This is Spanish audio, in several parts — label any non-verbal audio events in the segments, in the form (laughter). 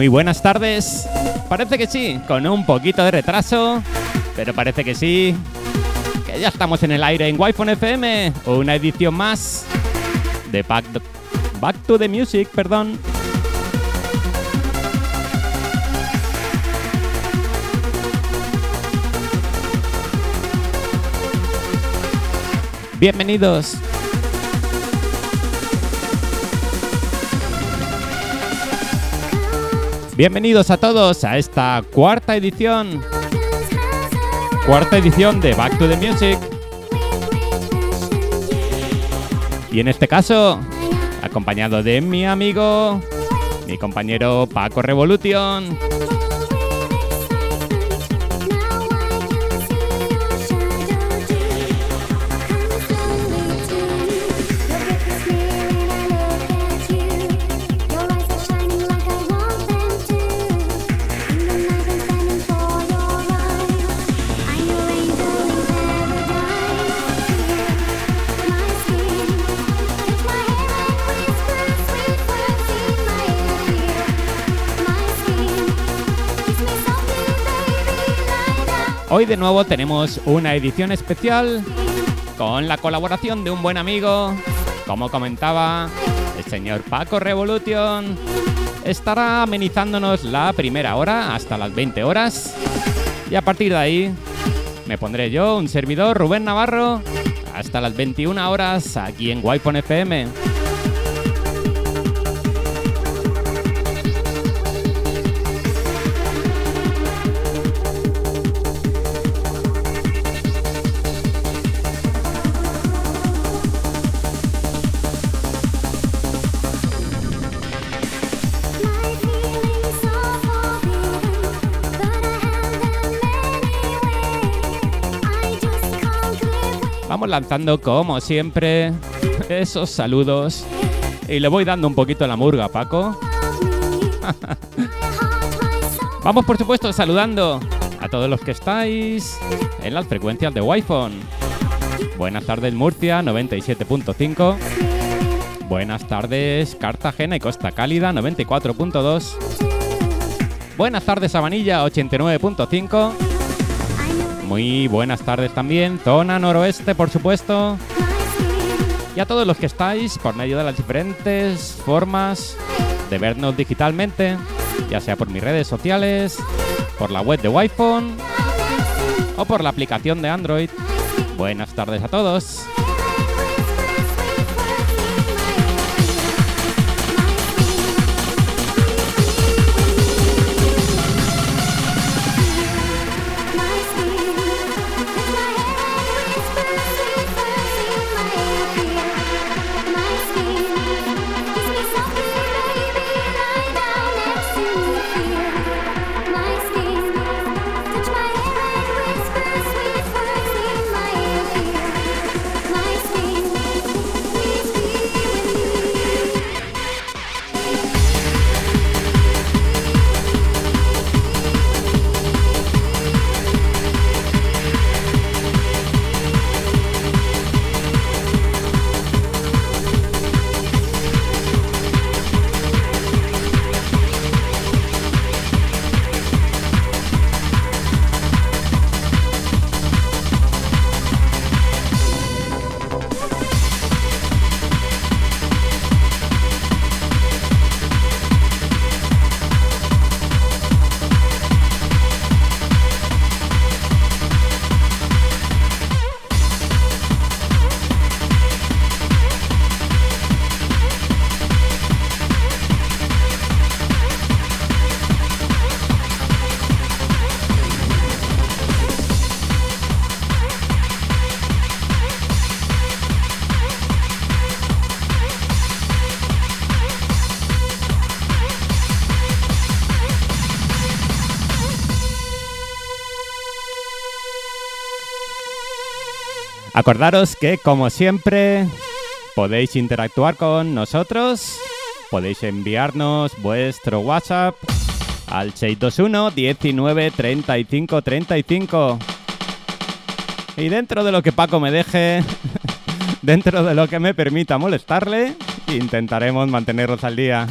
Muy buenas tardes. Parece que sí, con un poquito de retraso, pero parece que sí. Que ya estamos en el aire en wi FM, una edición más de Back to the Music, perdón. Bienvenidos. Bienvenidos a todos a esta cuarta edición. Cuarta edición de Back to the Music. Y en este caso, acompañado de mi amigo, mi compañero Paco Revolution. Hoy de nuevo tenemos una edición especial con la colaboración de un buen amigo, como comentaba el señor Paco Revolution. Estará amenizándonos la primera hora hasta las 20 horas y a partir de ahí me pondré yo, un servidor, Rubén Navarro, hasta las 21 horas aquí en wi FM. Lanzando como siempre esos saludos y le voy dando un poquito la murga, Paco. (laughs) Vamos por supuesto saludando a todos los que estáis en las frecuencias de Wi-Fi. Buenas tardes Murcia 97.5. Buenas tardes Cartagena y Costa Cálida 94.2. Buenas tardes Sabanilla 89.5. Muy buenas tardes también, zona noroeste por supuesto. Y a todos los que estáis por medio de las diferentes formas de vernos digitalmente, ya sea por mis redes sociales, por la web de wi o por la aplicación de Android. Buenas tardes a todos. Acordaros que, como siempre, podéis interactuar con nosotros, podéis enviarnos vuestro WhatsApp al 621 19 35 35. Y dentro de lo que Paco me deje, (laughs) dentro de lo que me permita molestarle, intentaremos mantenerlos al día.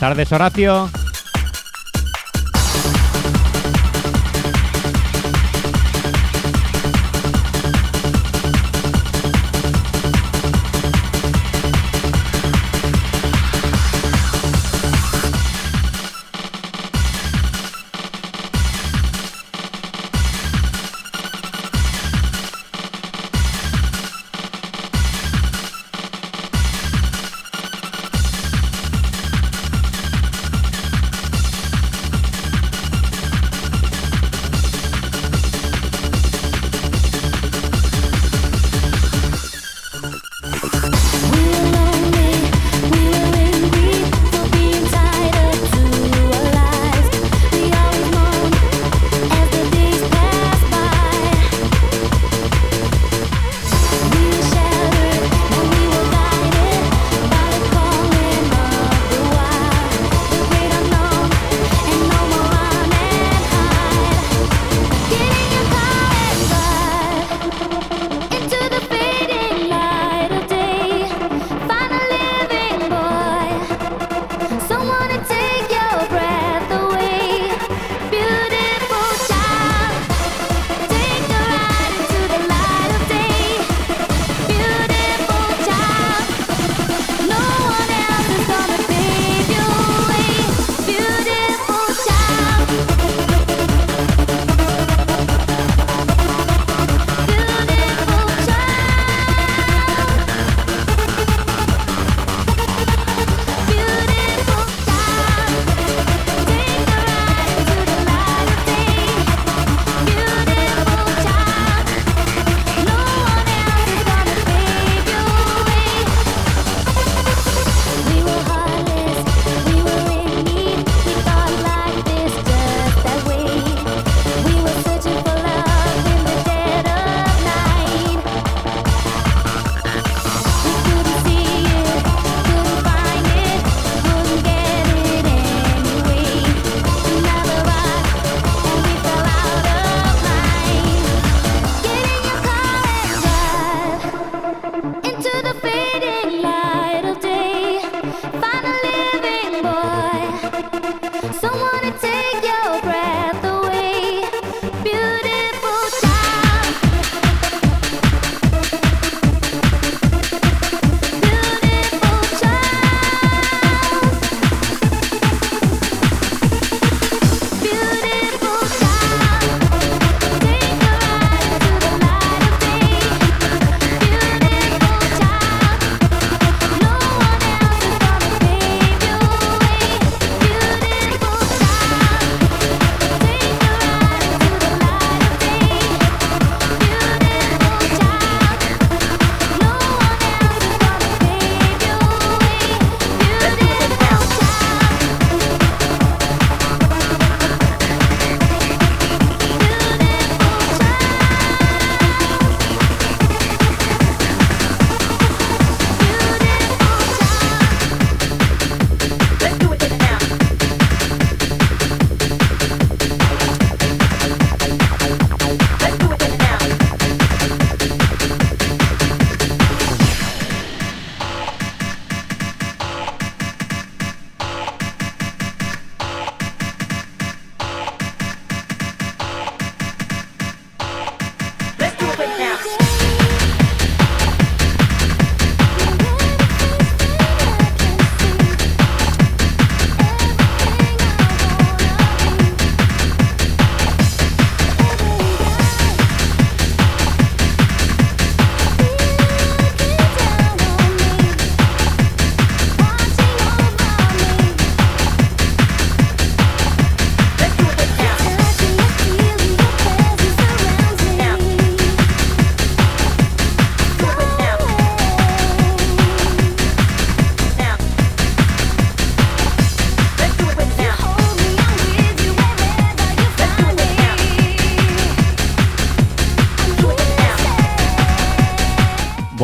Tardes, Horacio.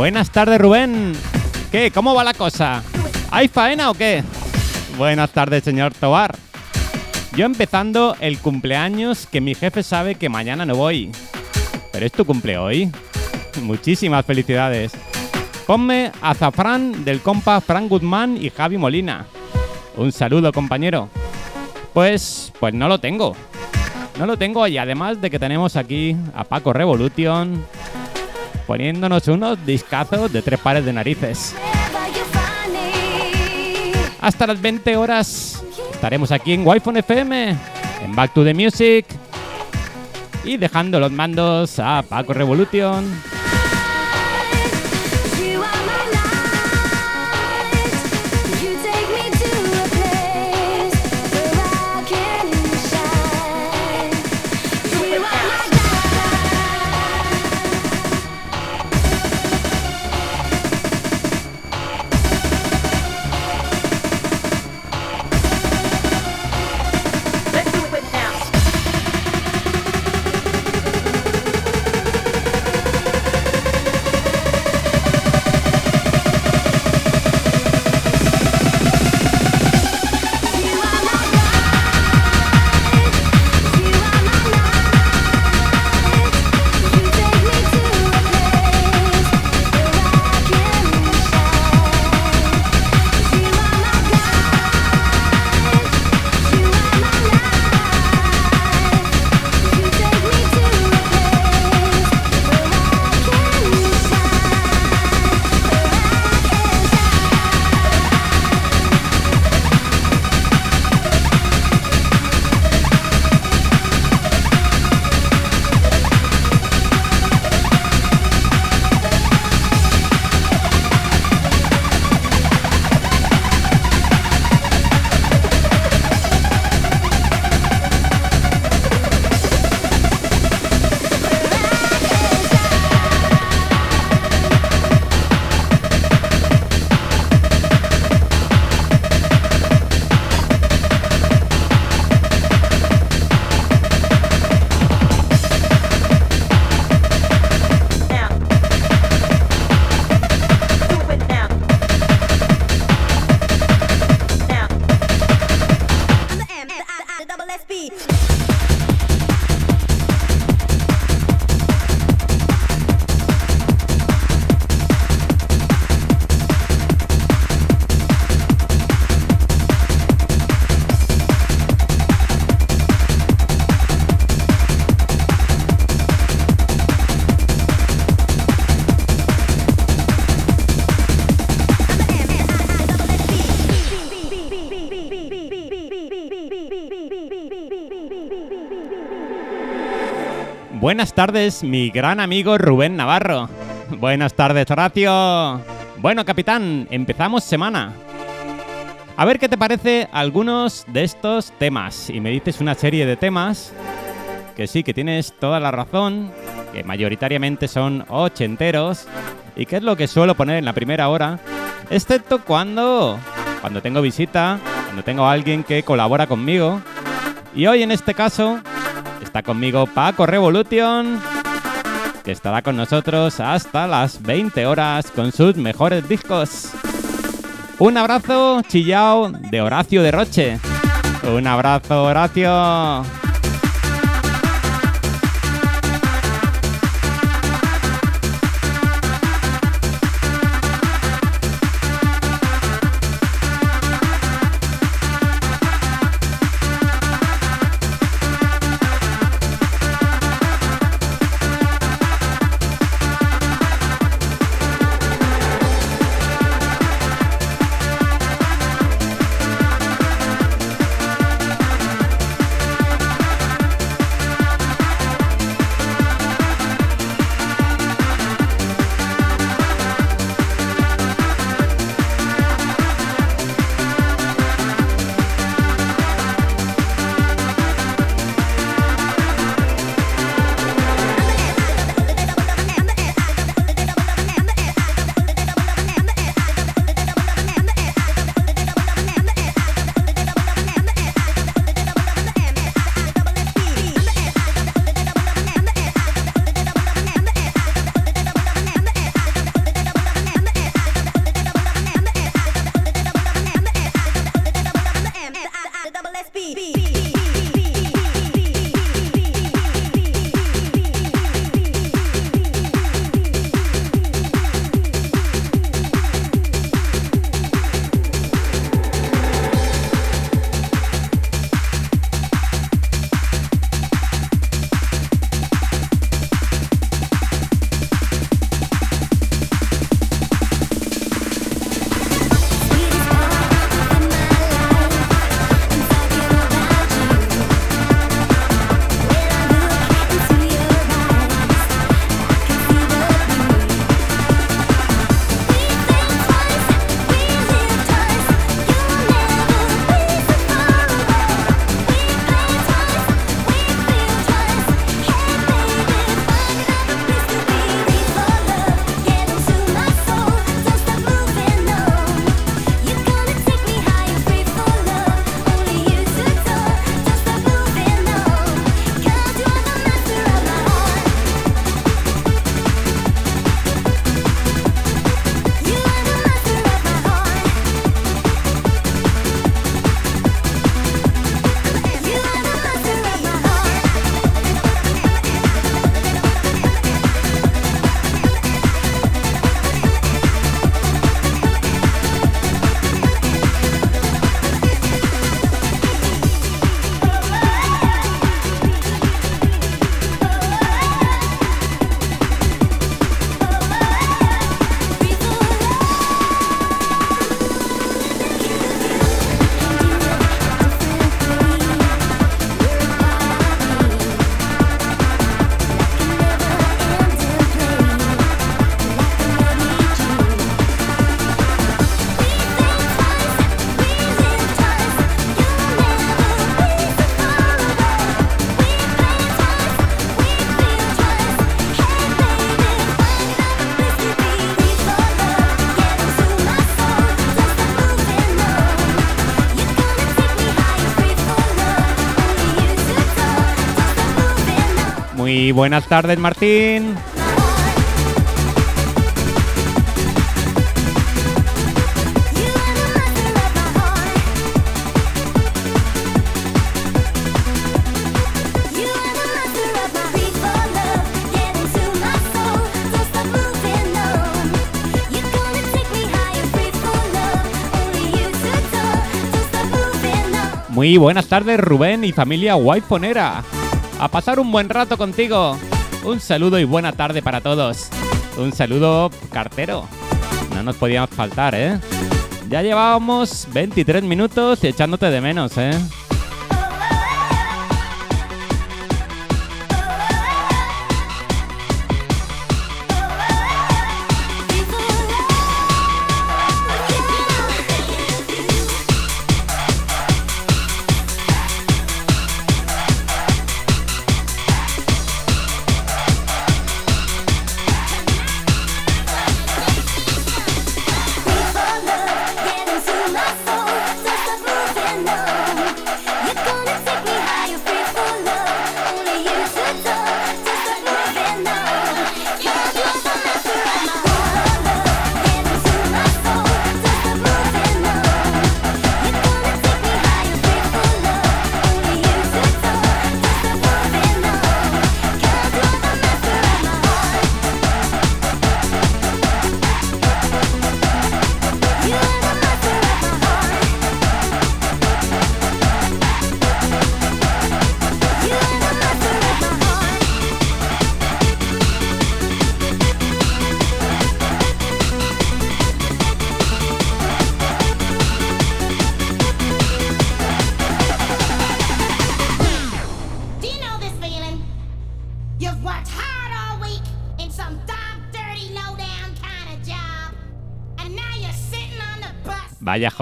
Buenas tardes, Rubén. ¿Qué? ¿Cómo va la cosa? ¿Hay faena o qué? Buenas tardes, señor Tobar. Yo empezando el cumpleaños que mi jefe sabe que mañana no voy. Pero es tu cumple hoy. Muchísimas felicidades. Ponme a Zafran del compa Frank Guzmán y Javi Molina. Un saludo, compañero. Pues, pues no lo tengo. No lo tengo y además de que tenemos aquí a Paco Revolution poniéndonos unos discazos de tres pares de narices. Hasta las 20 horas estaremos aquí en wi FM, en Back to the Music y dejando los mandos a Paco Revolution. Buenas tardes, mi gran amigo Rubén Navarro. Buenas tardes, Horacio. Bueno, capitán, empezamos semana. A ver qué te parece algunos de estos temas. Y me dices una serie de temas que sí, que tienes toda la razón, que mayoritariamente son ochenteros y que es lo que suelo poner en la primera hora, excepto cuando cuando tengo visita, cuando tengo a alguien que colabora conmigo. Y hoy en este caso Está conmigo Paco Revolution, que estará con nosotros hasta las 20 horas con sus mejores discos. Un abrazo chillao de Horacio de Roche. Un abrazo, Horacio. Buenas tardes, Martín. Muy buenas tardes, Rubén y familia Wifonera. A pasar un buen rato contigo. Un saludo y buena tarde para todos. Un saludo cartero. No nos podíamos faltar, ¿eh? Ya llevábamos 23 minutos y echándote de menos, ¿eh?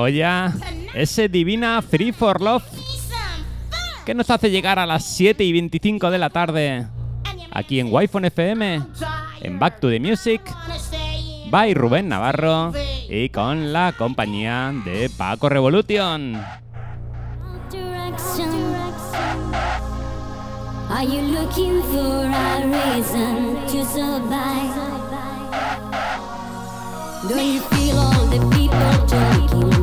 Joya. Ese divina Free for Love que nos hace llegar a las 7 y 25 de la tarde aquí en wi FM, en Back to the Music, by Rubén Navarro y con la compañía de Paco Revolution. you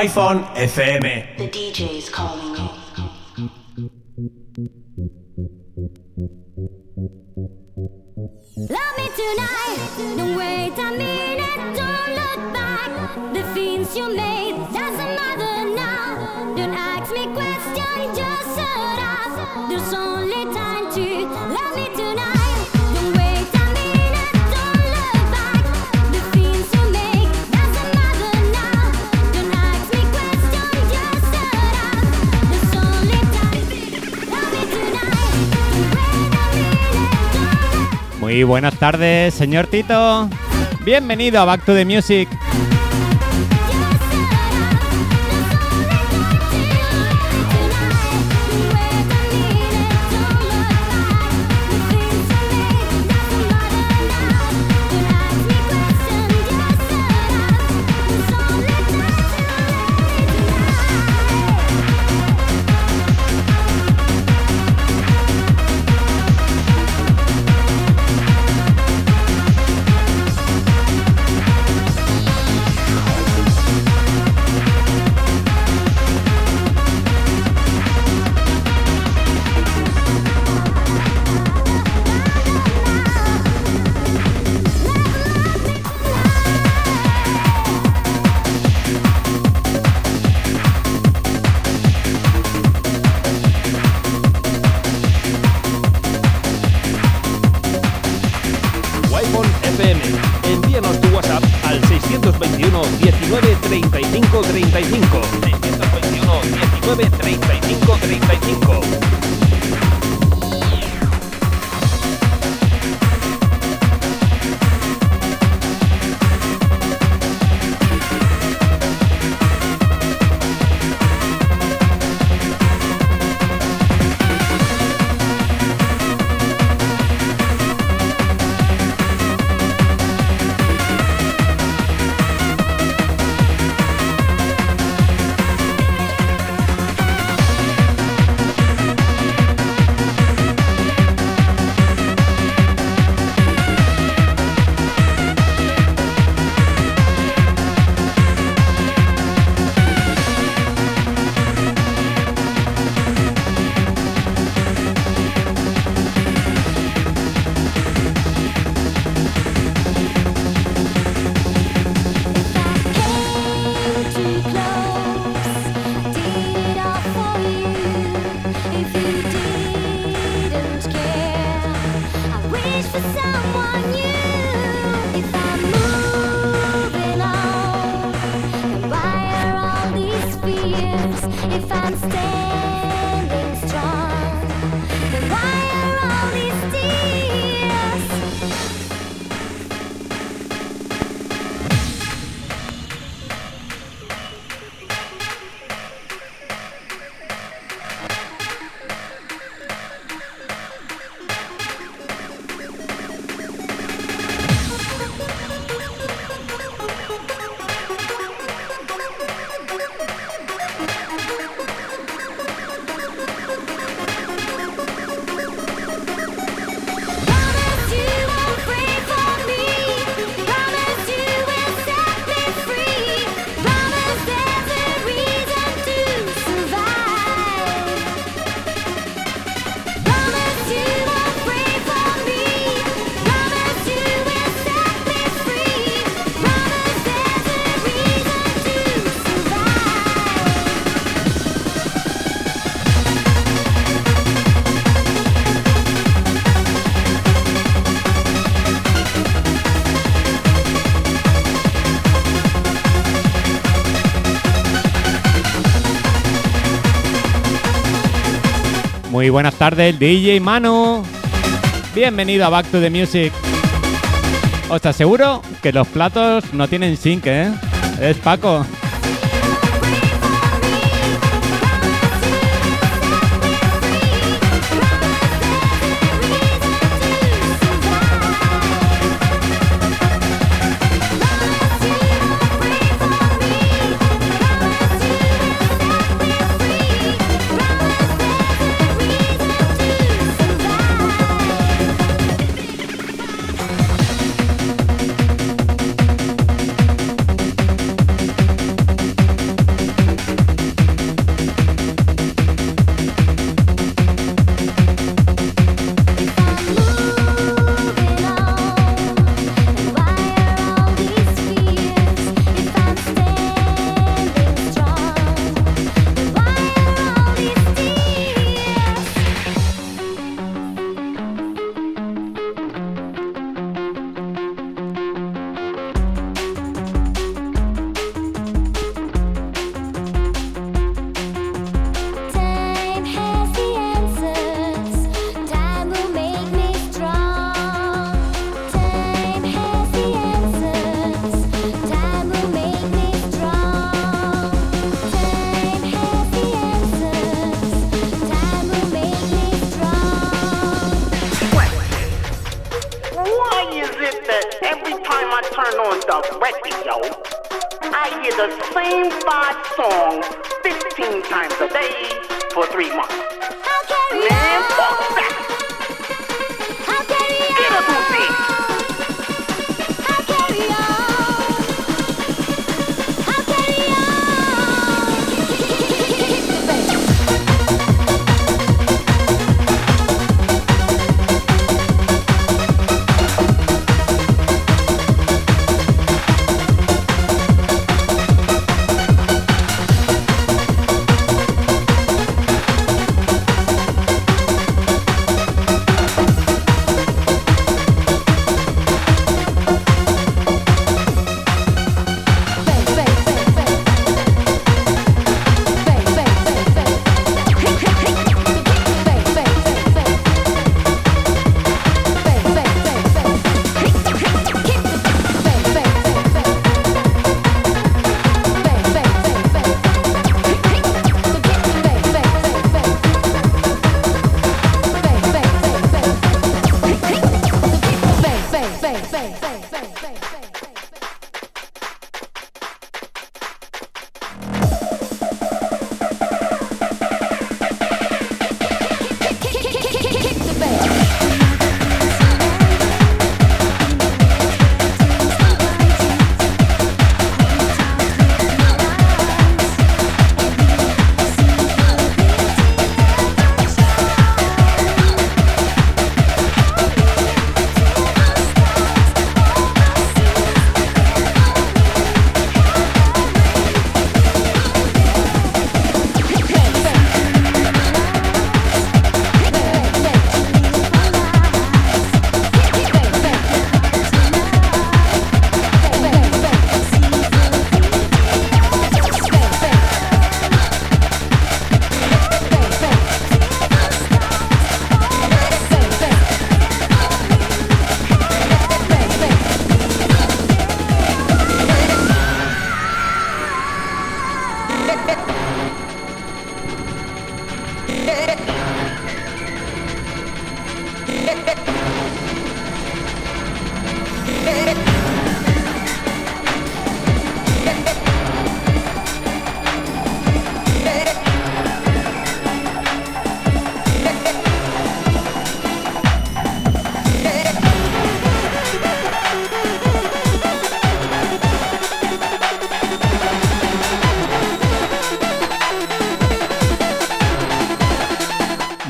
iPhone FM. Buenas tardes, señor Tito. Bienvenido a Back to the Music. Buenas tardes, DJ Manu. Bienvenido a Back to the Music. Os aseguro que los platos no tienen zinc, ¿eh? Es Paco. nine song.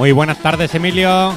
Muy buenas tardes, Emilio.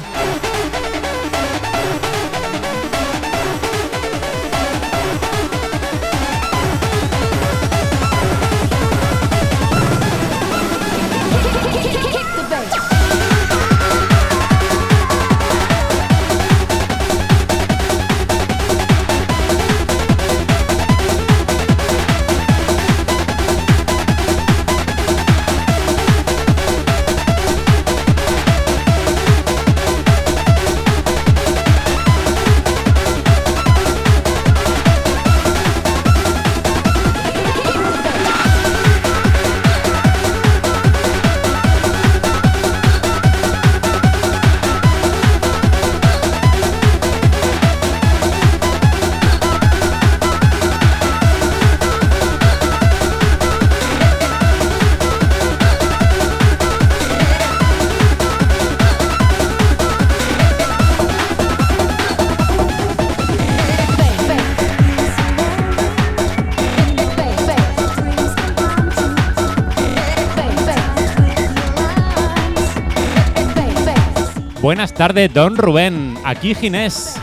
Buenas tardes, don Rubén. Aquí Ginés,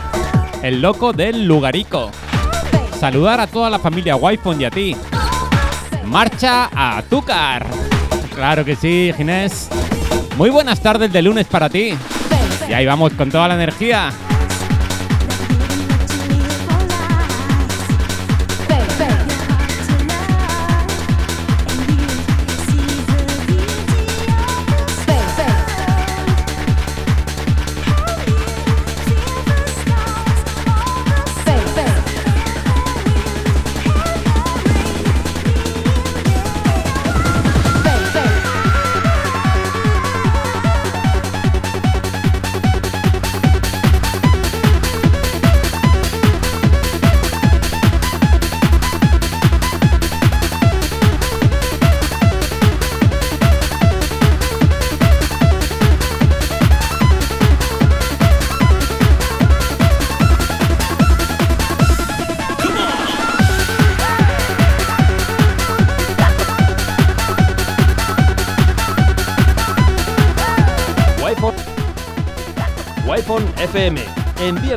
el loco del Lugarico. Saludar a toda la familia Wi-Fi y a ti. Marcha a Azúcar. Claro que sí, Ginés. Muy buenas tardes de lunes para ti. Y ahí vamos con toda la energía.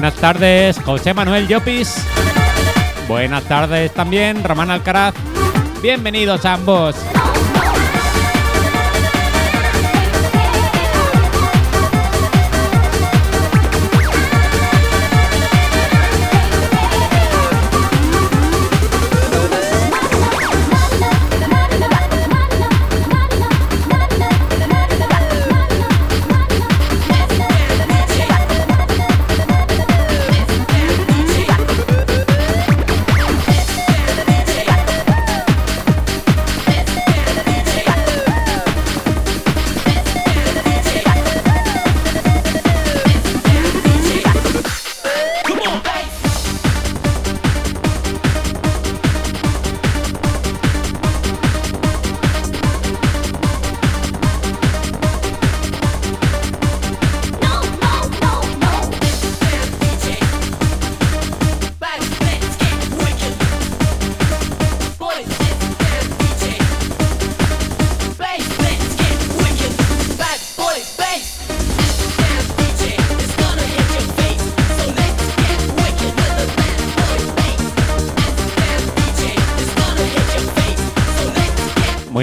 Buenas tardes, José Manuel Llopis. Buenas tardes también, Román Alcaraz. Bienvenidos ambos.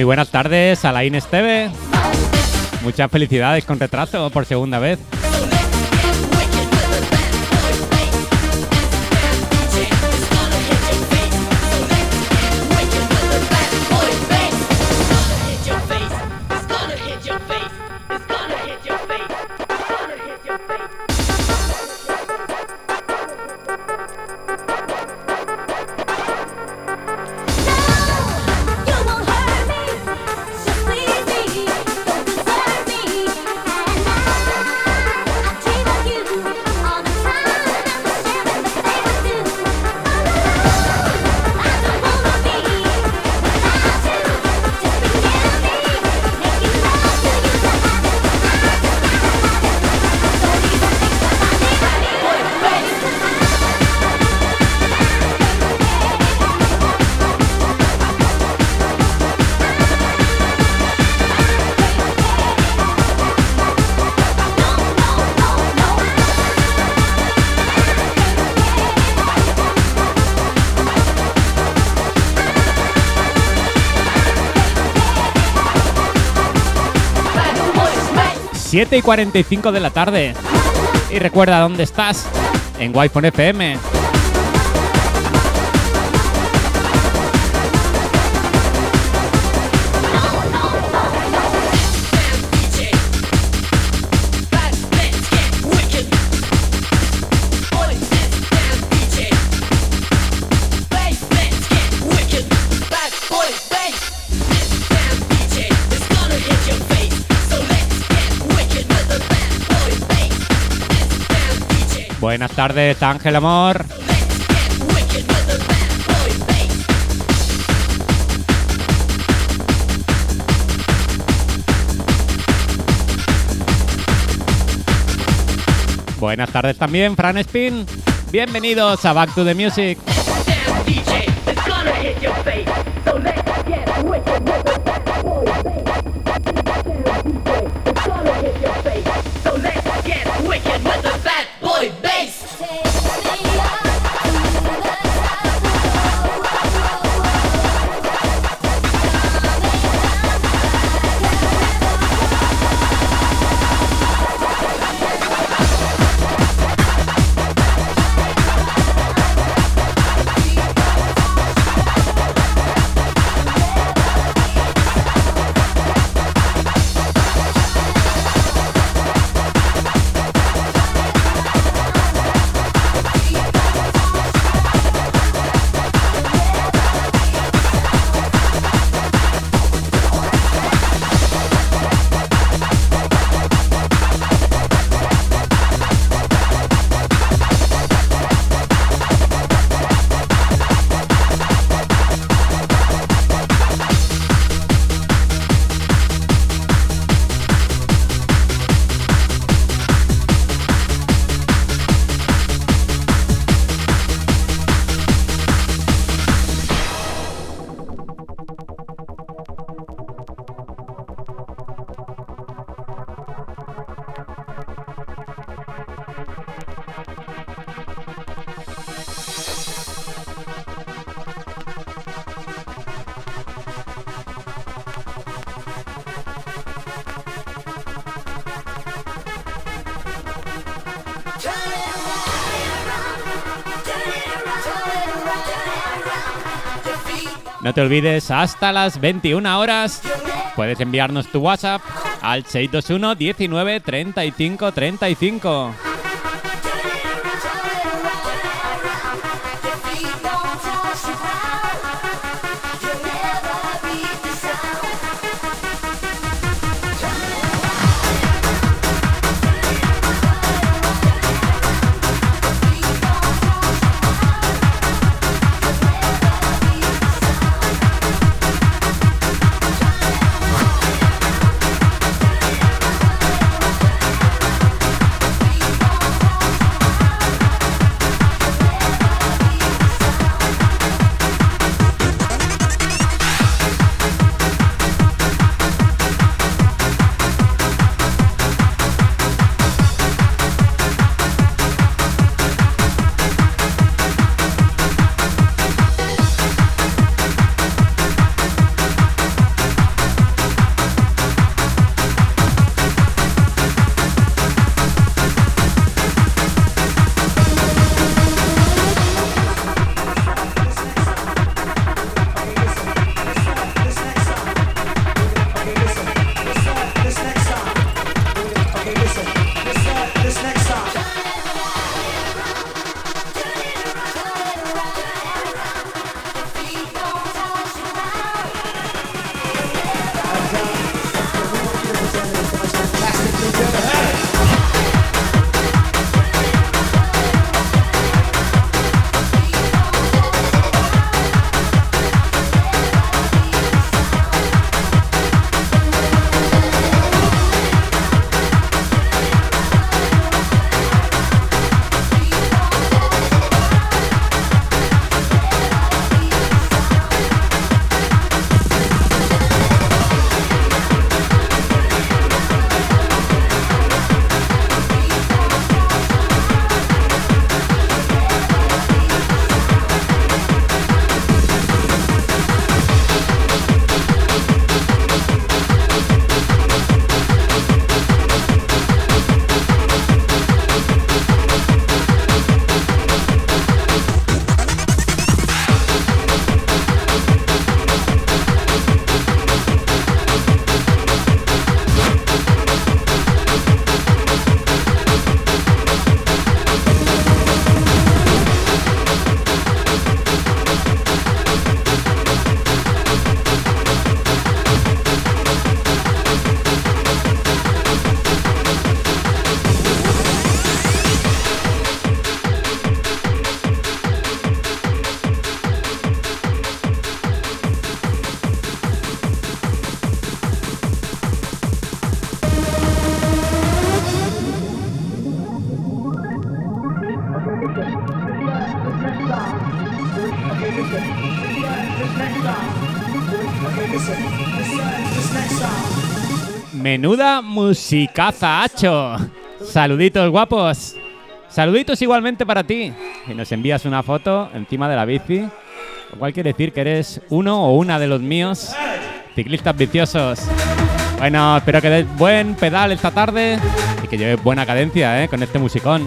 Buenas tardes, Alain Esteve. Muchas felicidades con retraso por segunda vez. 7 y 45 de la tarde. Y recuerda dónde estás, en Wi-Fi FM. Tardes, Ángel Amor. Buenas tardes también, Fran Spin. Bienvenidos a Back to the Music. No te olvides, hasta las 21 horas puedes enviarnos tu WhatsApp al 621 19 35 35. Menuda musicaza, hacho. Saluditos guapos. Saluditos igualmente para ti. Si nos envías una foto encima de la bici, lo cual quiere decir que eres uno o una de los míos ciclistas viciosos. Bueno, espero que des buen pedal esta tarde y que lleves buena cadencia ¿eh? con este musicón.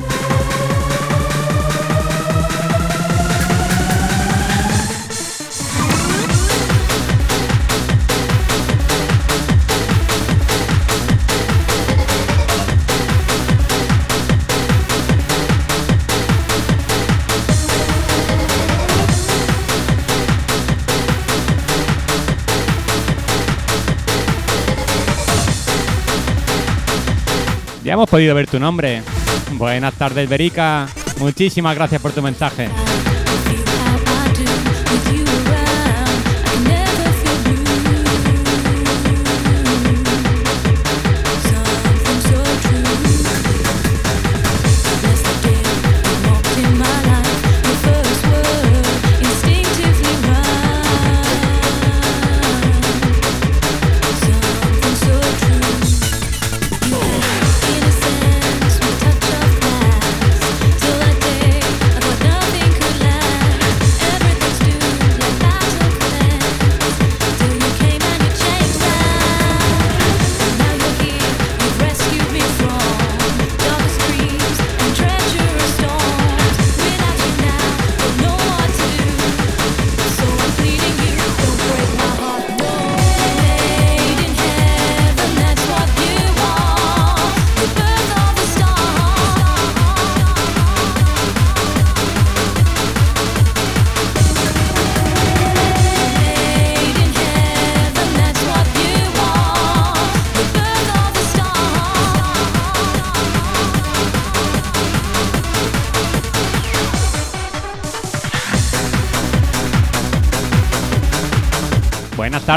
Hemos podido ver tu nombre. Buenas tardes, Berica. Muchísimas gracias por tu mensaje.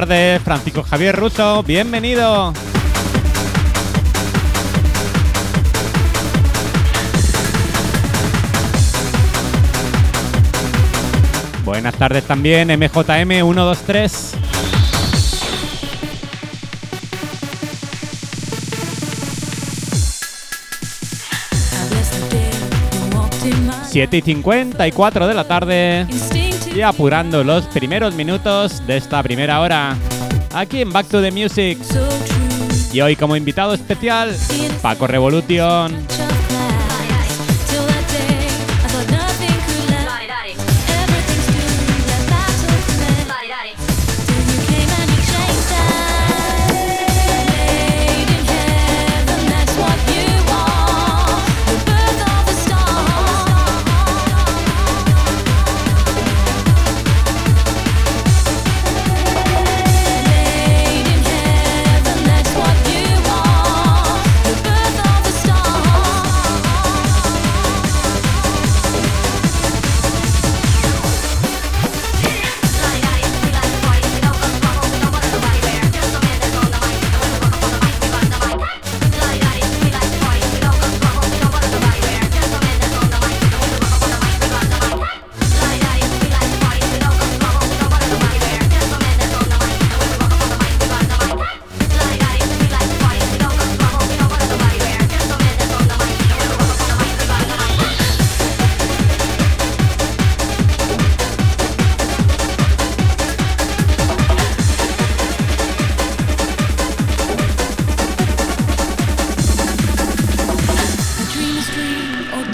Tardes, Francisco Javier Russo, bienvenido. Buenas tardes también, MJM123. Siete y 54 de la tarde y apurando los primeros minutos de esta primera hora aquí en Back to the Music. Y hoy como invitado especial, Paco Revolution.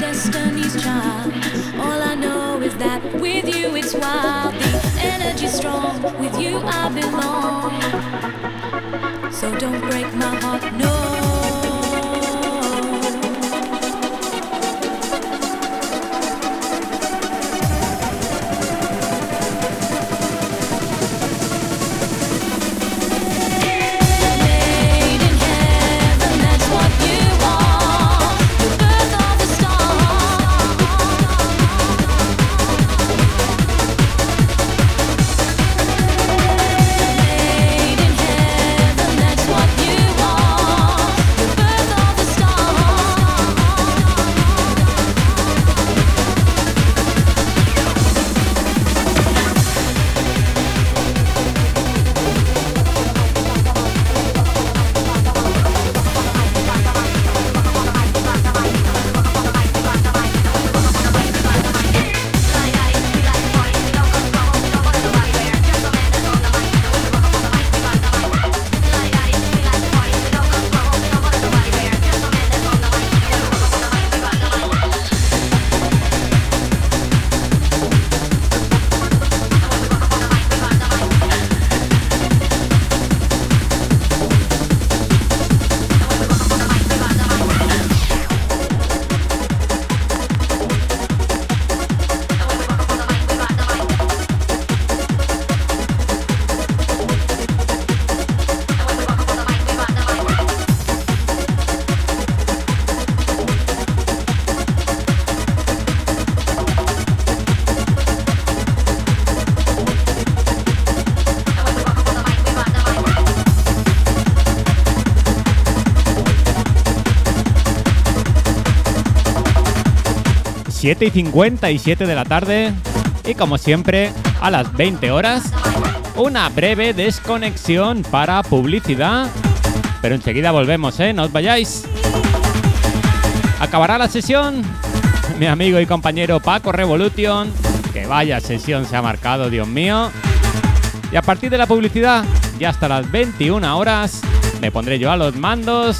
Destiny's child. All I know is that with you it's wild. The energy's strong. With you I belong. So don't break my heart, no. 7 y 57 de la tarde. Y como siempre, a las 20 horas, una breve desconexión para publicidad. Pero enseguida volvemos, ¿eh? No os vayáis. Acabará la sesión. Mi amigo y compañero Paco Revolution. Que vaya sesión se ha marcado, Dios mío. Y a partir de la publicidad, ya hasta las 21 horas, me pondré yo a los mandos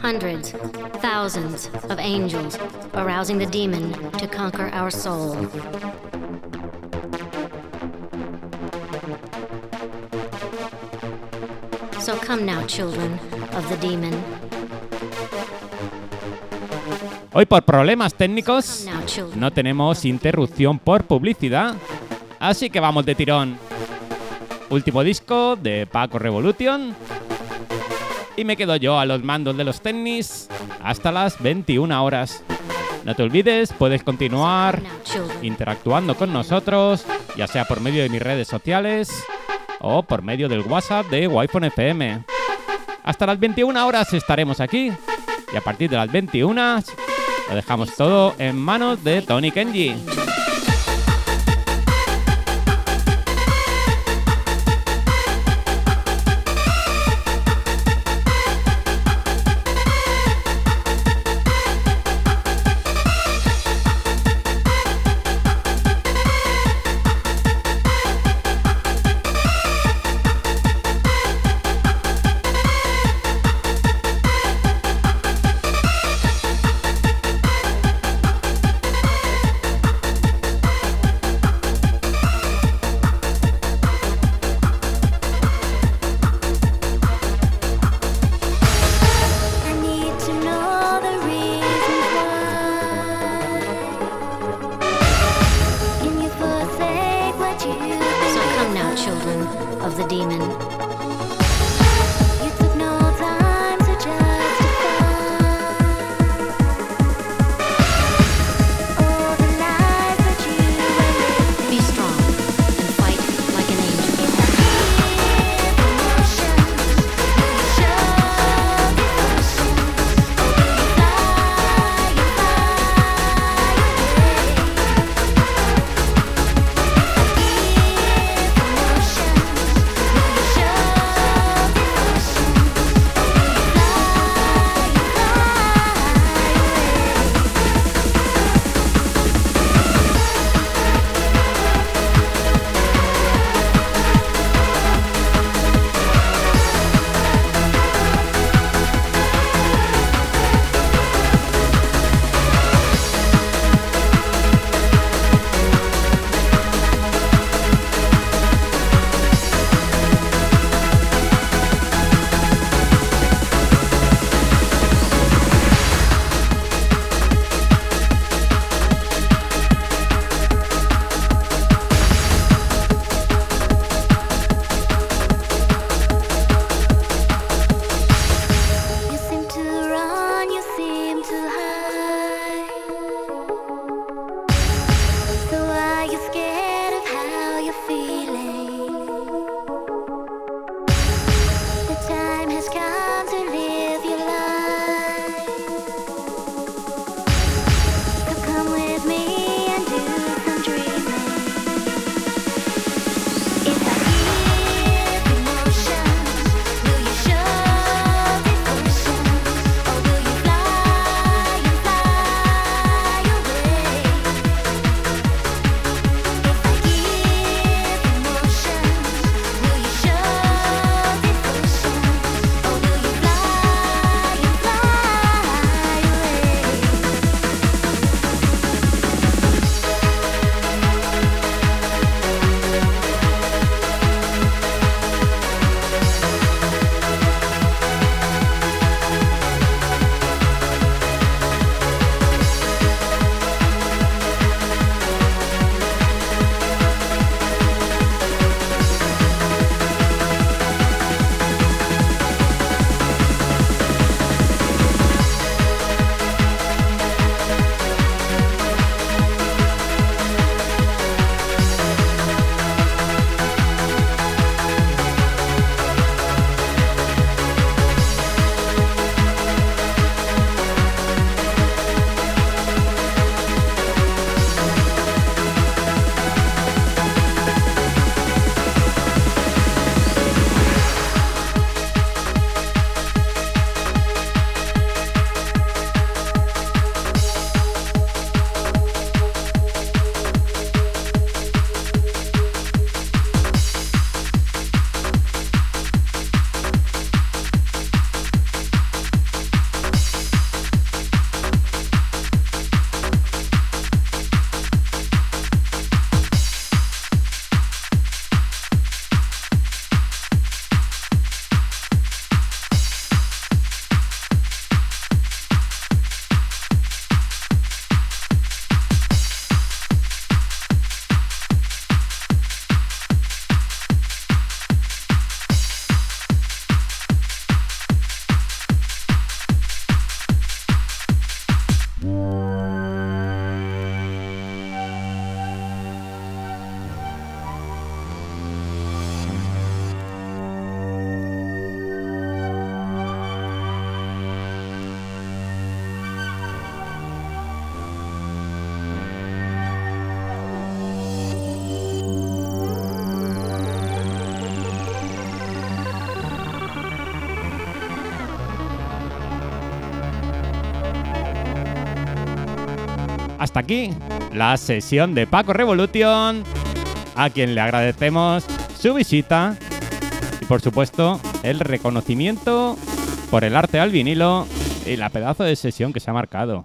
Hundreds, thousands of angels arousing the demon to conquer our soul. So come now, children of the demon. Hoy por problemas técnicos no tenemos interrupción por publicidad, así que vamos de tirón. Último disco de Paco Revolution. Y me quedo yo a los mandos de los tenis hasta las 21 horas. No te olvides, puedes continuar interactuando con nosotros, ya sea por medio de mis redes sociales o por medio del WhatsApp de Wi-Fi FM. Hasta las 21 horas estaremos aquí y a partir de las 21 lo dejamos todo en manos de Tony Kenji. Aquí la sesión de Paco Revolution, a quien le agradecemos su visita y por supuesto el reconocimiento por el arte al vinilo y la pedazo de sesión que se ha marcado.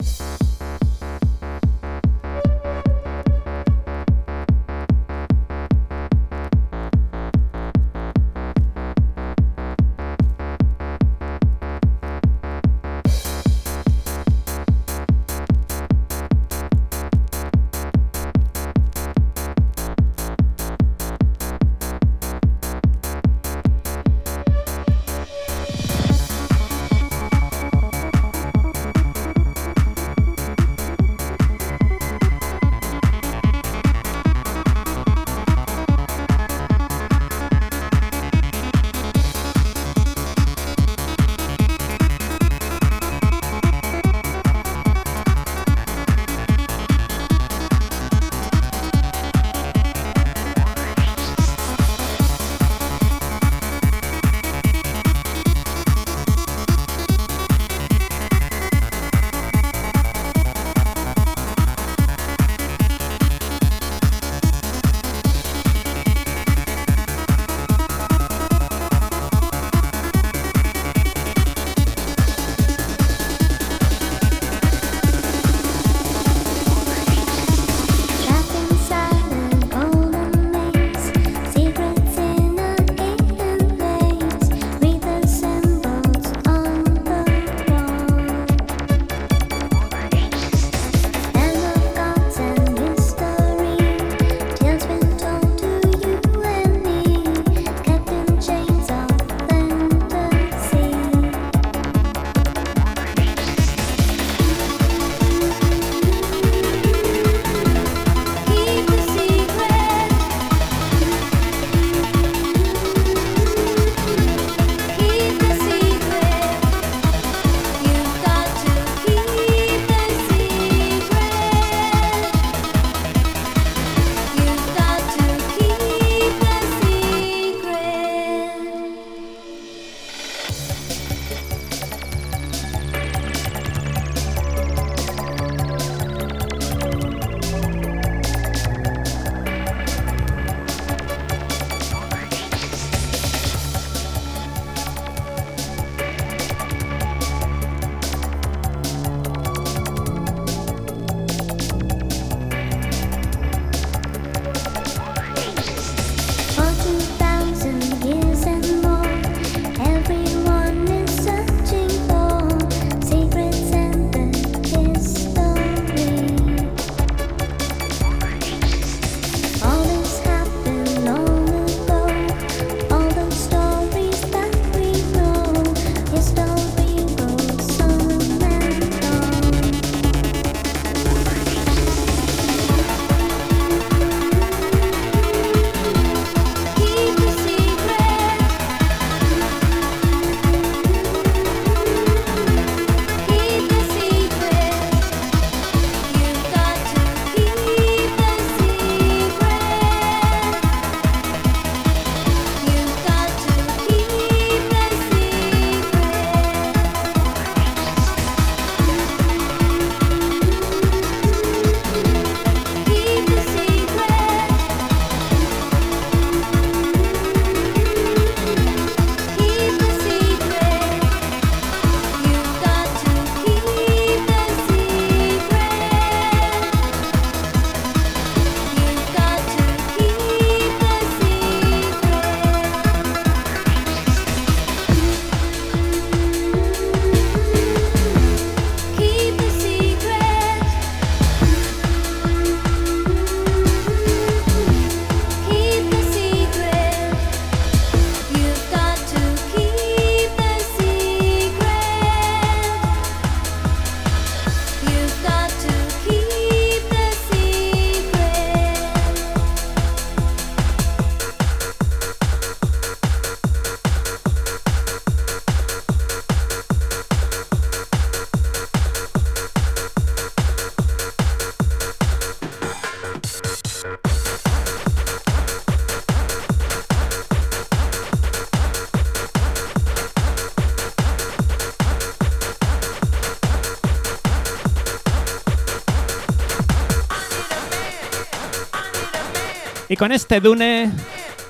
Y con este Dune,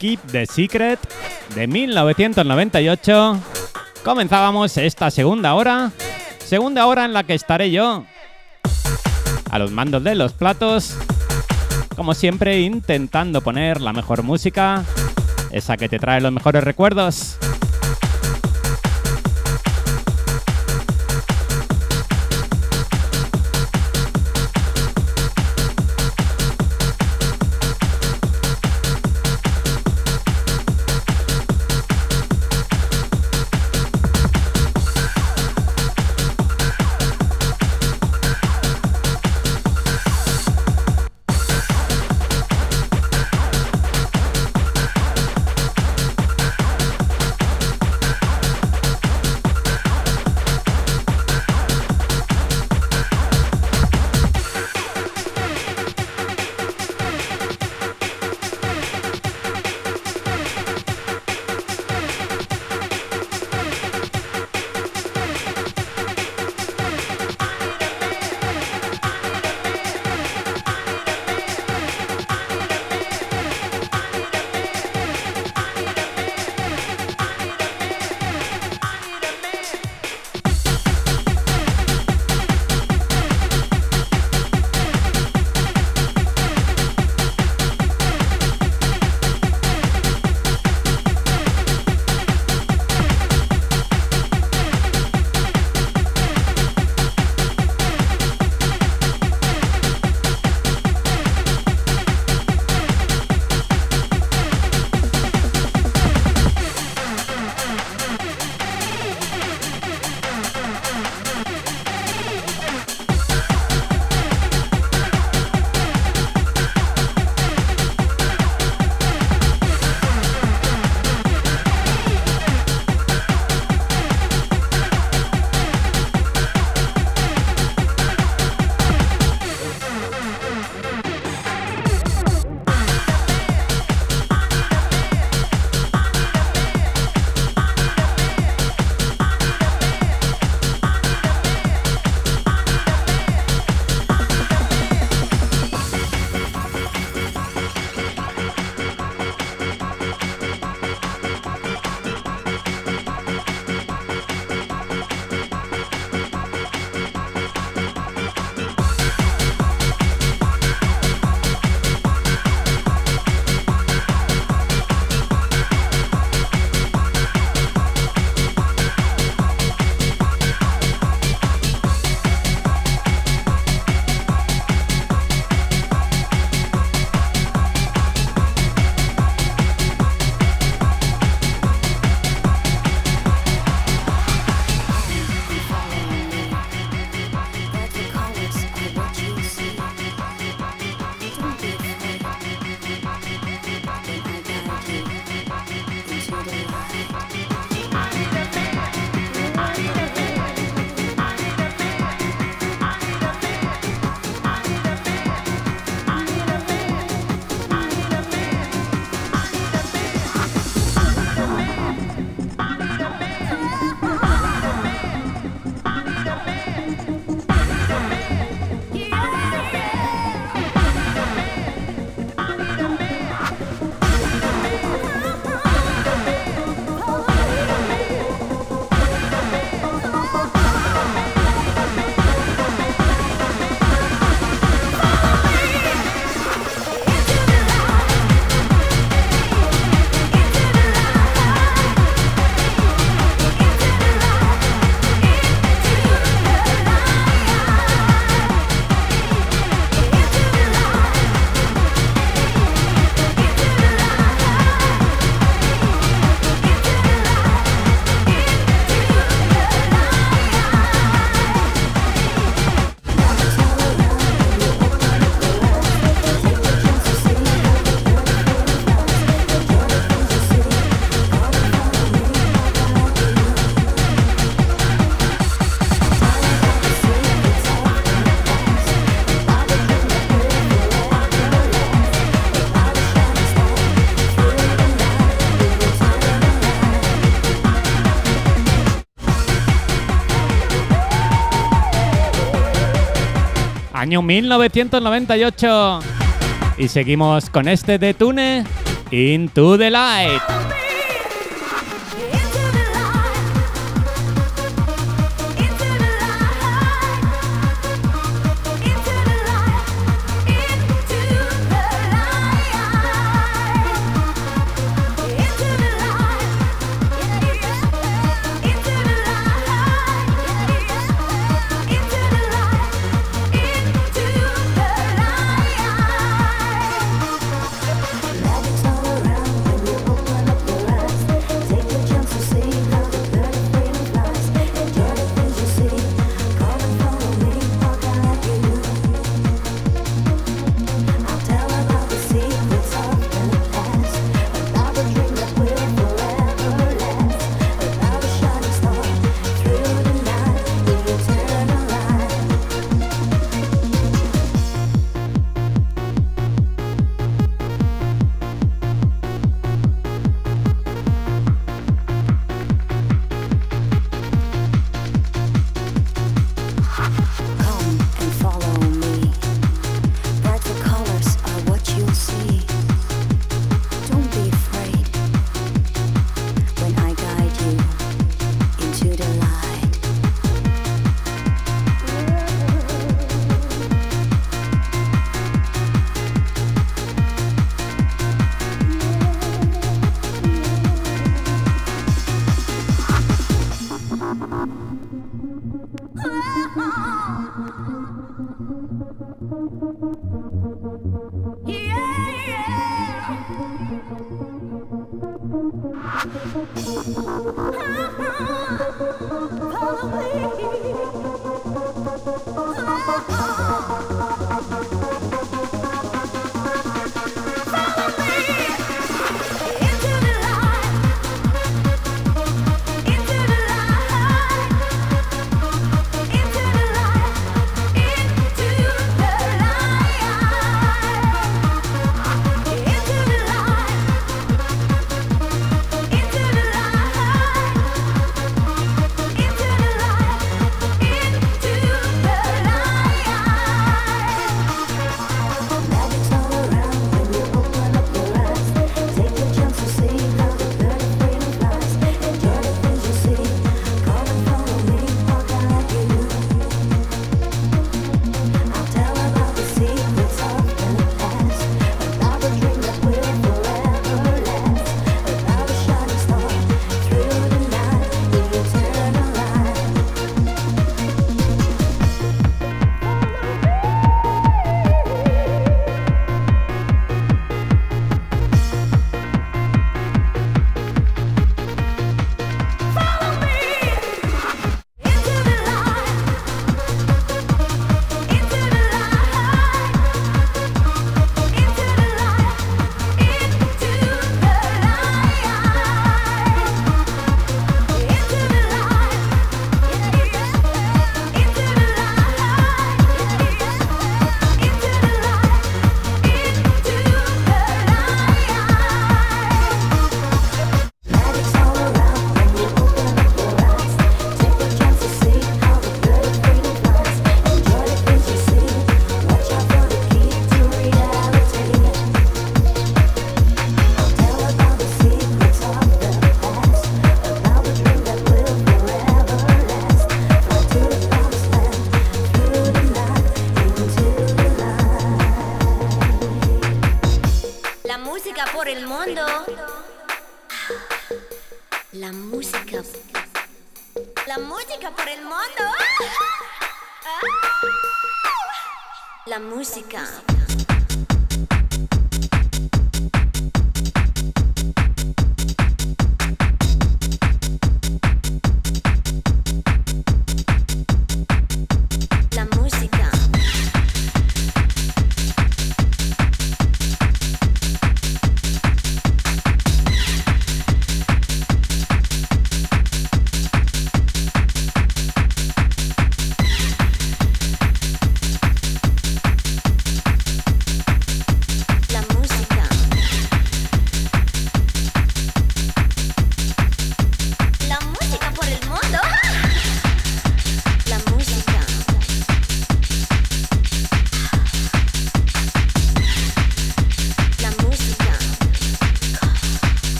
Keep the Secret, de 1998, comenzábamos esta segunda hora. Segunda hora en la que estaré yo a los mandos de los platos. Como siempre, intentando poner la mejor música, esa que te trae los mejores recuerdos. año 1998. Y seguimos con este de Tune, Into the Light.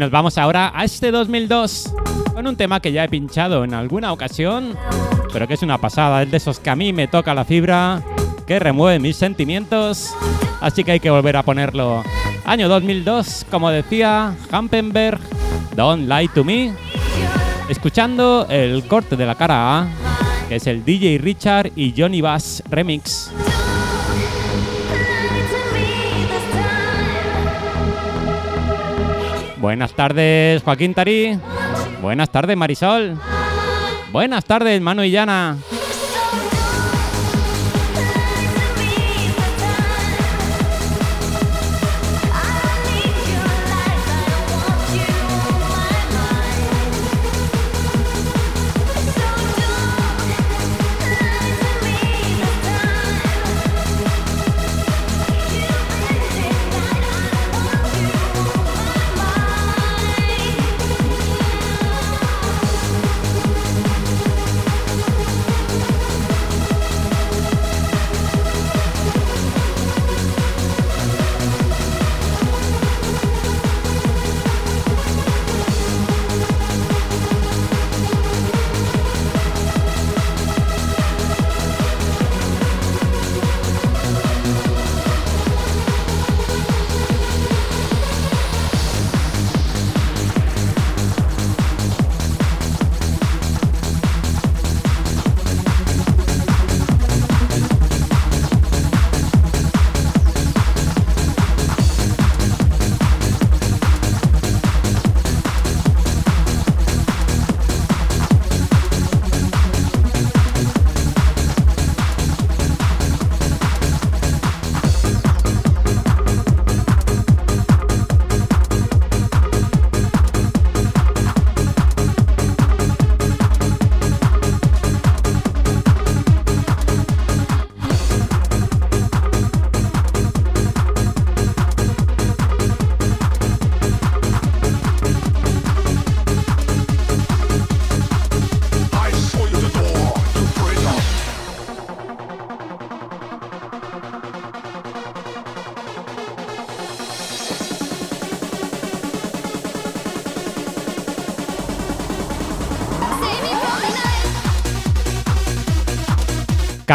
Nos vamos ahora a este 2002 con un tema que ya he pinchado en alguna ocasión, pero que es una pasada, es de esos que a mí me toca la fibra, que remueve mis sentimientos, así que hay que volver a ponerlo. Año 2002, como decía Hampenberg, Don't Lie to Me, escuchando el corte de la cara A, que es el DJ Richard y Johnny Bass remix. Buenas tardes, Joaquín Tarí. Buenas tardes, Marisol. Buenas tardes, Manu y Llana.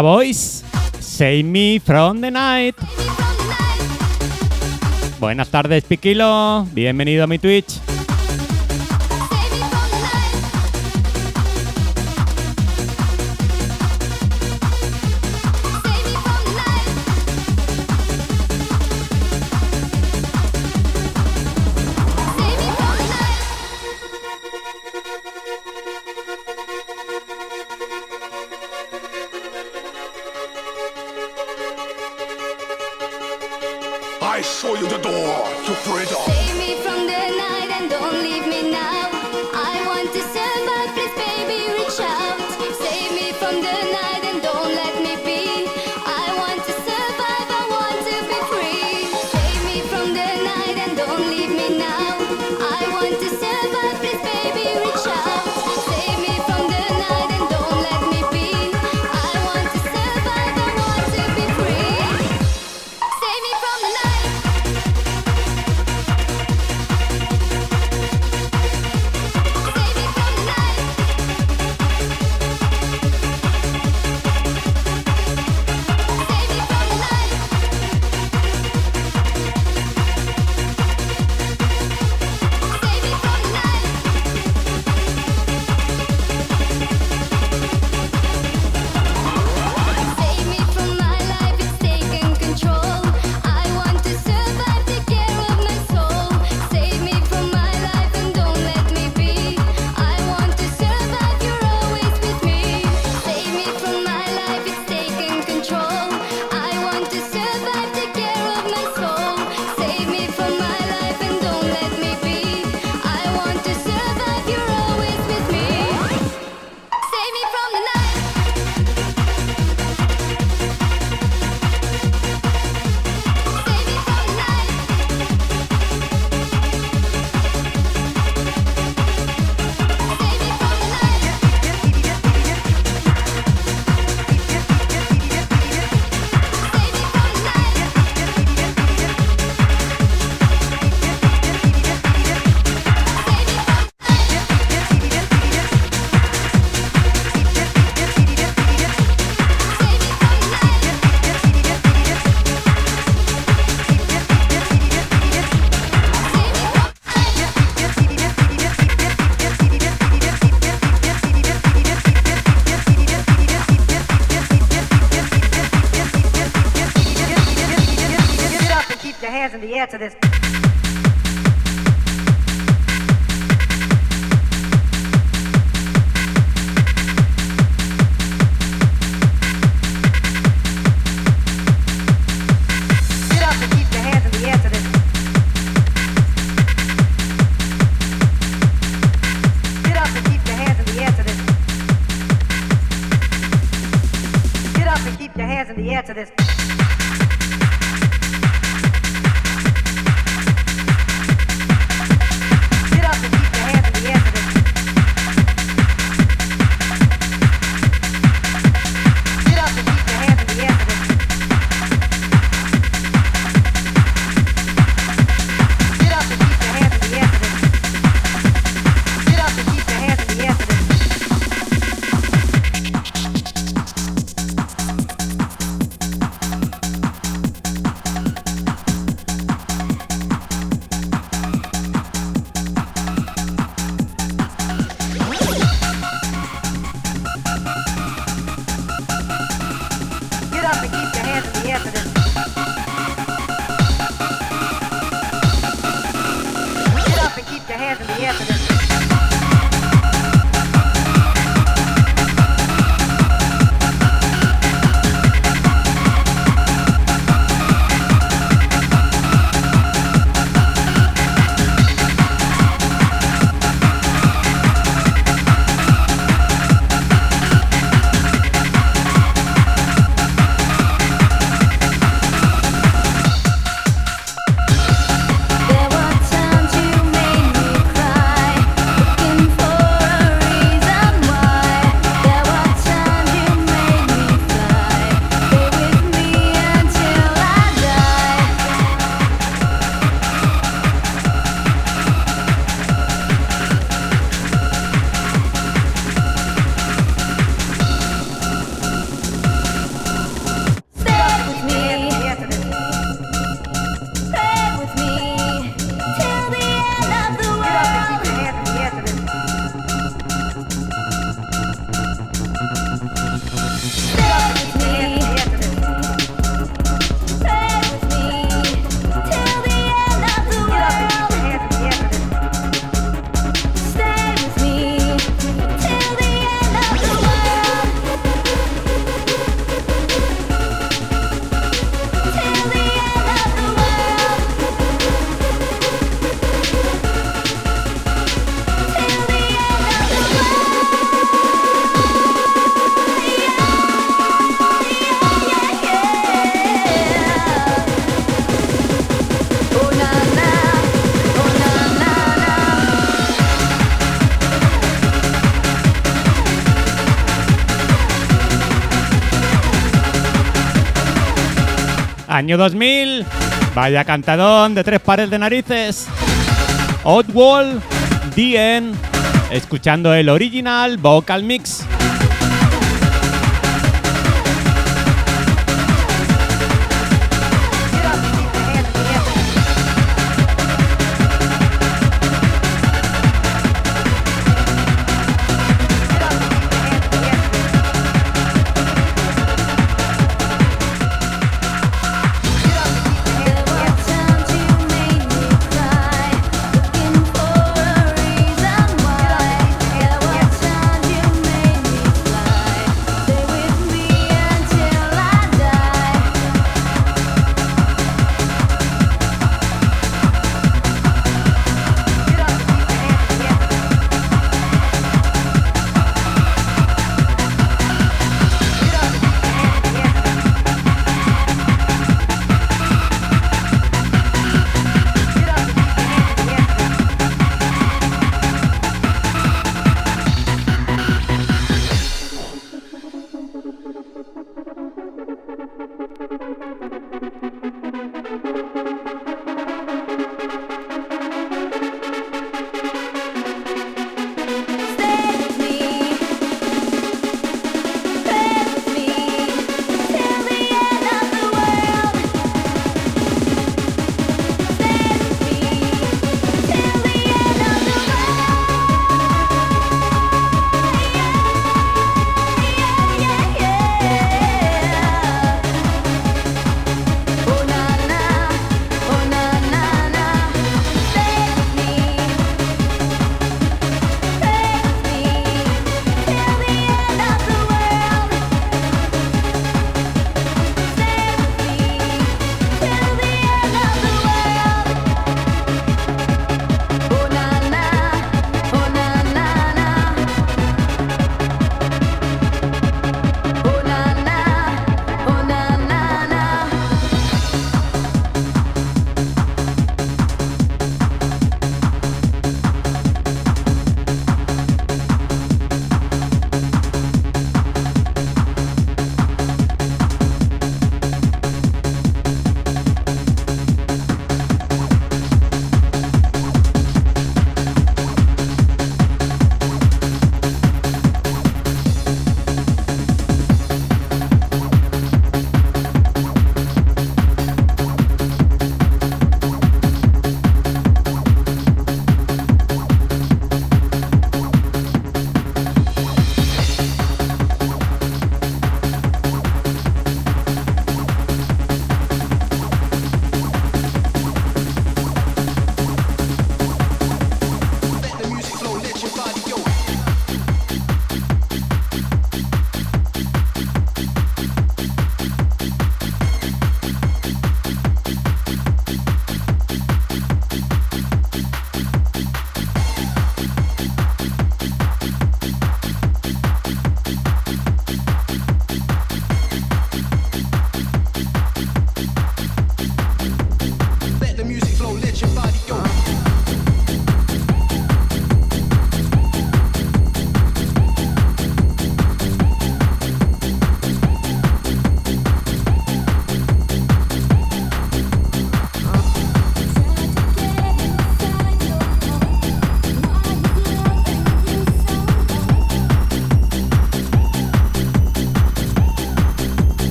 boys Save Me From the Night. Buenas tardes, Piquilo. Bienvenido a mi Twitch. answer this Año 2000. Vaya cantadón de tres pares de narices. Oddwall, End. Escuchando el original vocal mix.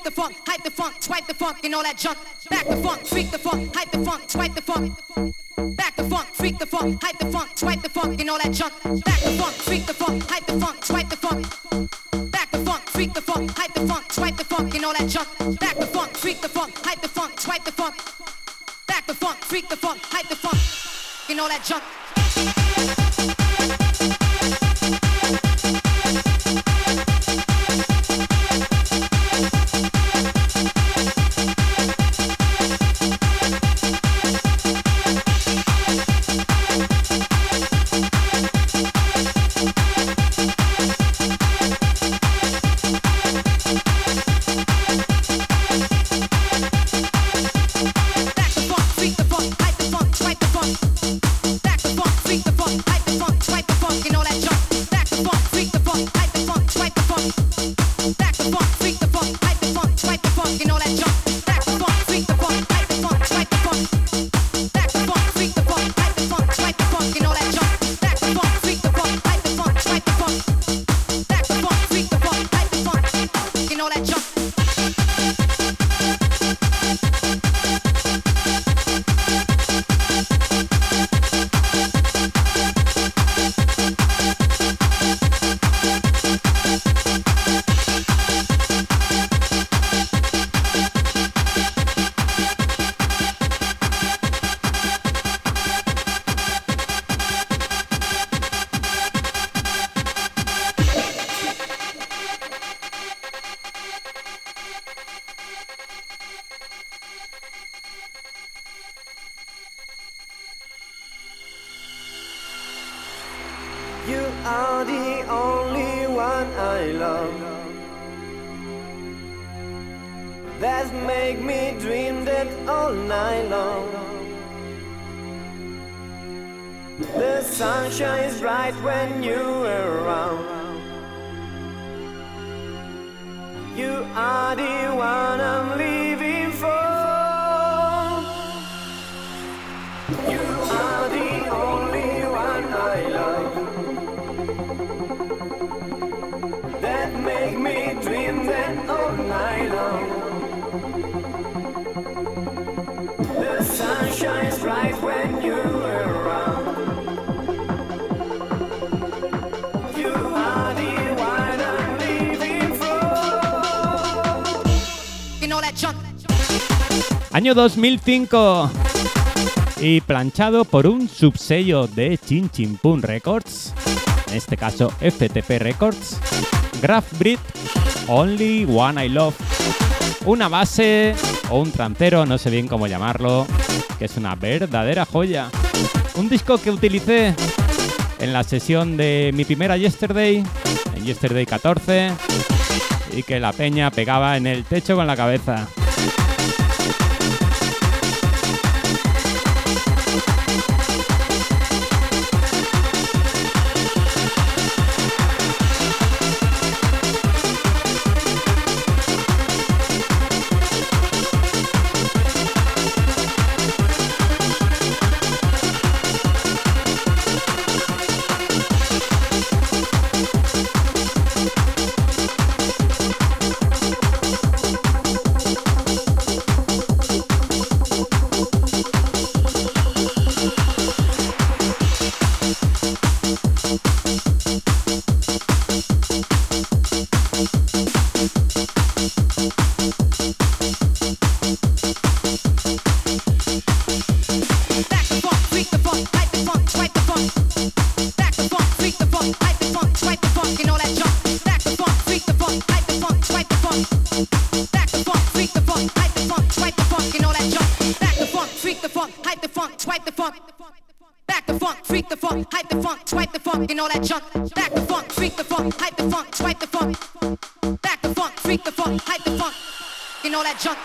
Freak the funk, hype the funk, swipe the funk, and all that junk. Back the funk, freak the funk, hype the funk, swipe the funk. Back the funk, freak the funk, hype the funk, swipe the funk, and all that junk. Back the funk, freak the funk, hype the funk, swipe the funk. Back the funk, freak the funk, hype the funk, swipe the funk, and all that junk. Back the funk, freak the funk, hype the funk, swipe the funk. Back the funk, freak the funk, hype the funk, and all that junk. Año 2005. Y planchado por un subsello de Chin Chin Pun Records. En este caso FTP Records. Graph Breed Only One I Love. Una base o un trancero, no sé bien cómo llamarlo, que es una verdadera joya. Un disco que utilicé en la sesión de mi primera Yesterday, en Yesterday 14, y que la peña pegaba en el techo con la cabeza. Funk, freak the funk, hype the funk, swipe the funk, and all that junk. Back the funk, freak the funk, hype the funk, swipe the funk. Back the funk, freak the funk, hype the funk, and all that junk.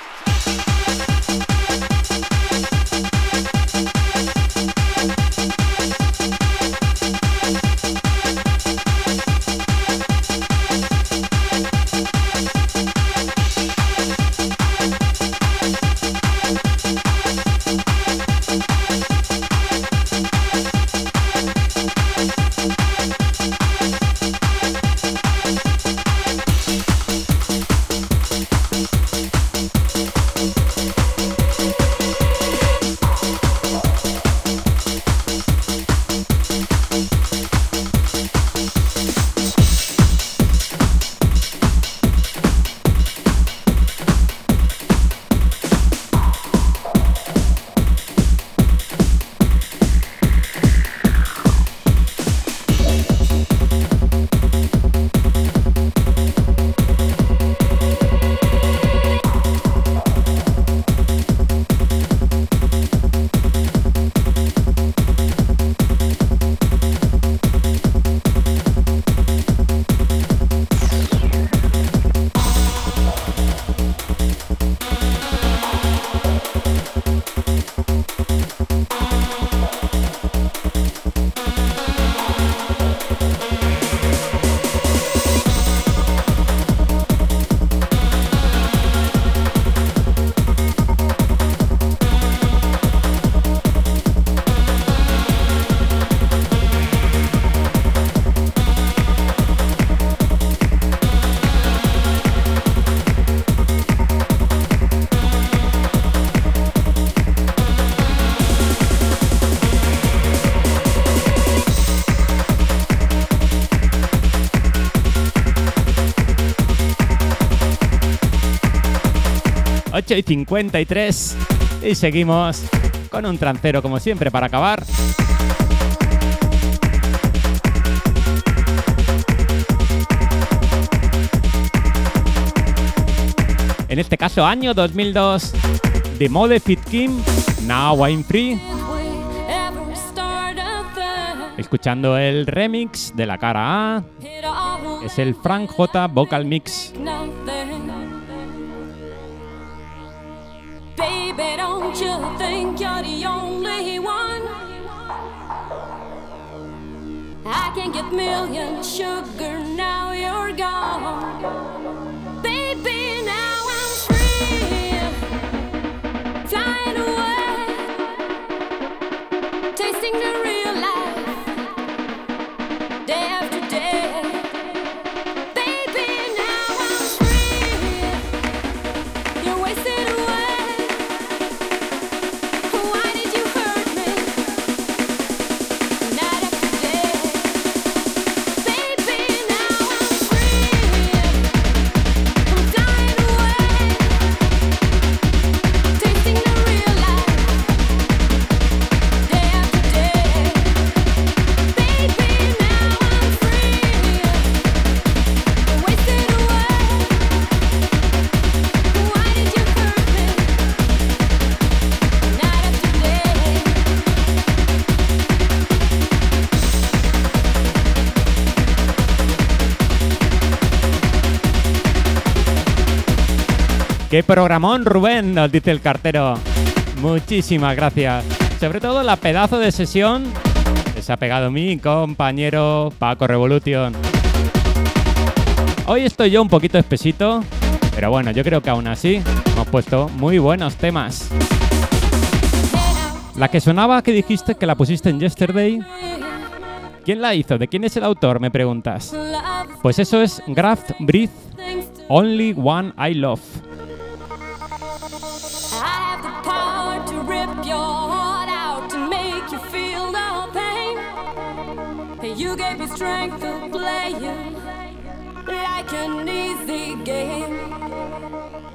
8 y 53. Y seguimos con un trancero como siempre para acabar. En este caso, año 2002. The Mode Fit Kim, Now I'm Free. Escuchando el remix de la cara A. Es el Frank J Vocal Mix. ¡Qué programón, Rubén! Nos dice el cartero. Muchísimas gracias. Sobre todo la pedazo de sesión que se ha pegado mi compañero Paco Revolution. Hoy estoy yo un poquito espesito, pero bueno, yo creo que aún así hemos puesto muy buenos temas. La que sonaba que dijiste que la pusiste en Yesterday. ¿Quién la hizo? ¿De quién es el autor? Me preguntas. Pues eso es Graft Breathe Only One I Love. Rip your heart out to make you feel no pain. You gave me strength to play it like an easy game.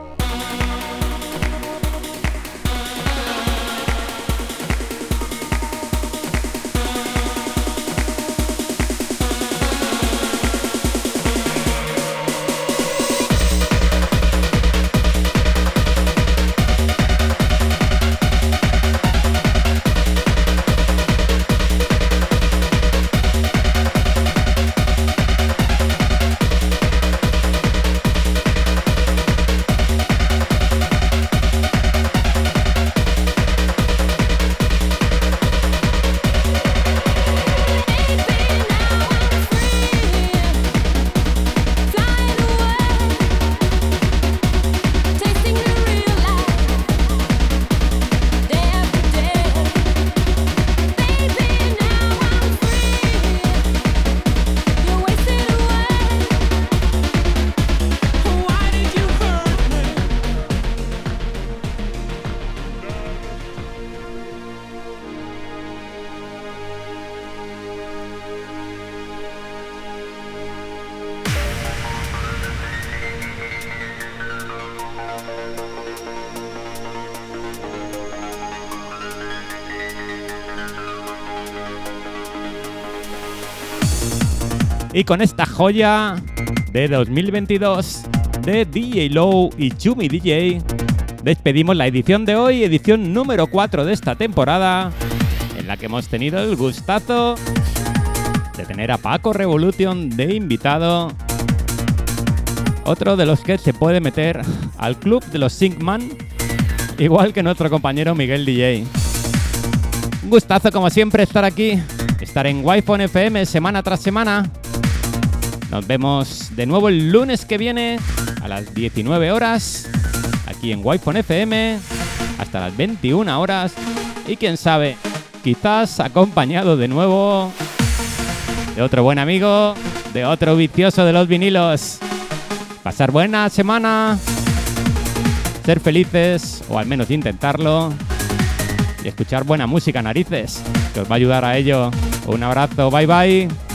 Con esta joya de 2022 de DJ Low y Chumi DJ, despedimos la edición de hoy, edición número 4 de esta temporada, en la que hemos tenido el gustazo de tener a Paco Revolution de invitado. Otro de los que se puede meter al club de los Syncman, igual que nuestro compañero Miguel DJ. Un gustazo como siempre estar aquí, estar en Wi-Fi FM semana tras semana. Nos vemos de nuevo el lunes que viene a las 19 horas aquí en Wi-Fi FM hasta las 21 horas y quién sabe, quizás acompañado de nuevo de otro buen amigo, de otro vicioso de los vinilos. Pasar buena semana, ser felices o al menos intentarlo y escuchar buena música narices que os va a ayudar a ello. Un abrazo, bye bye.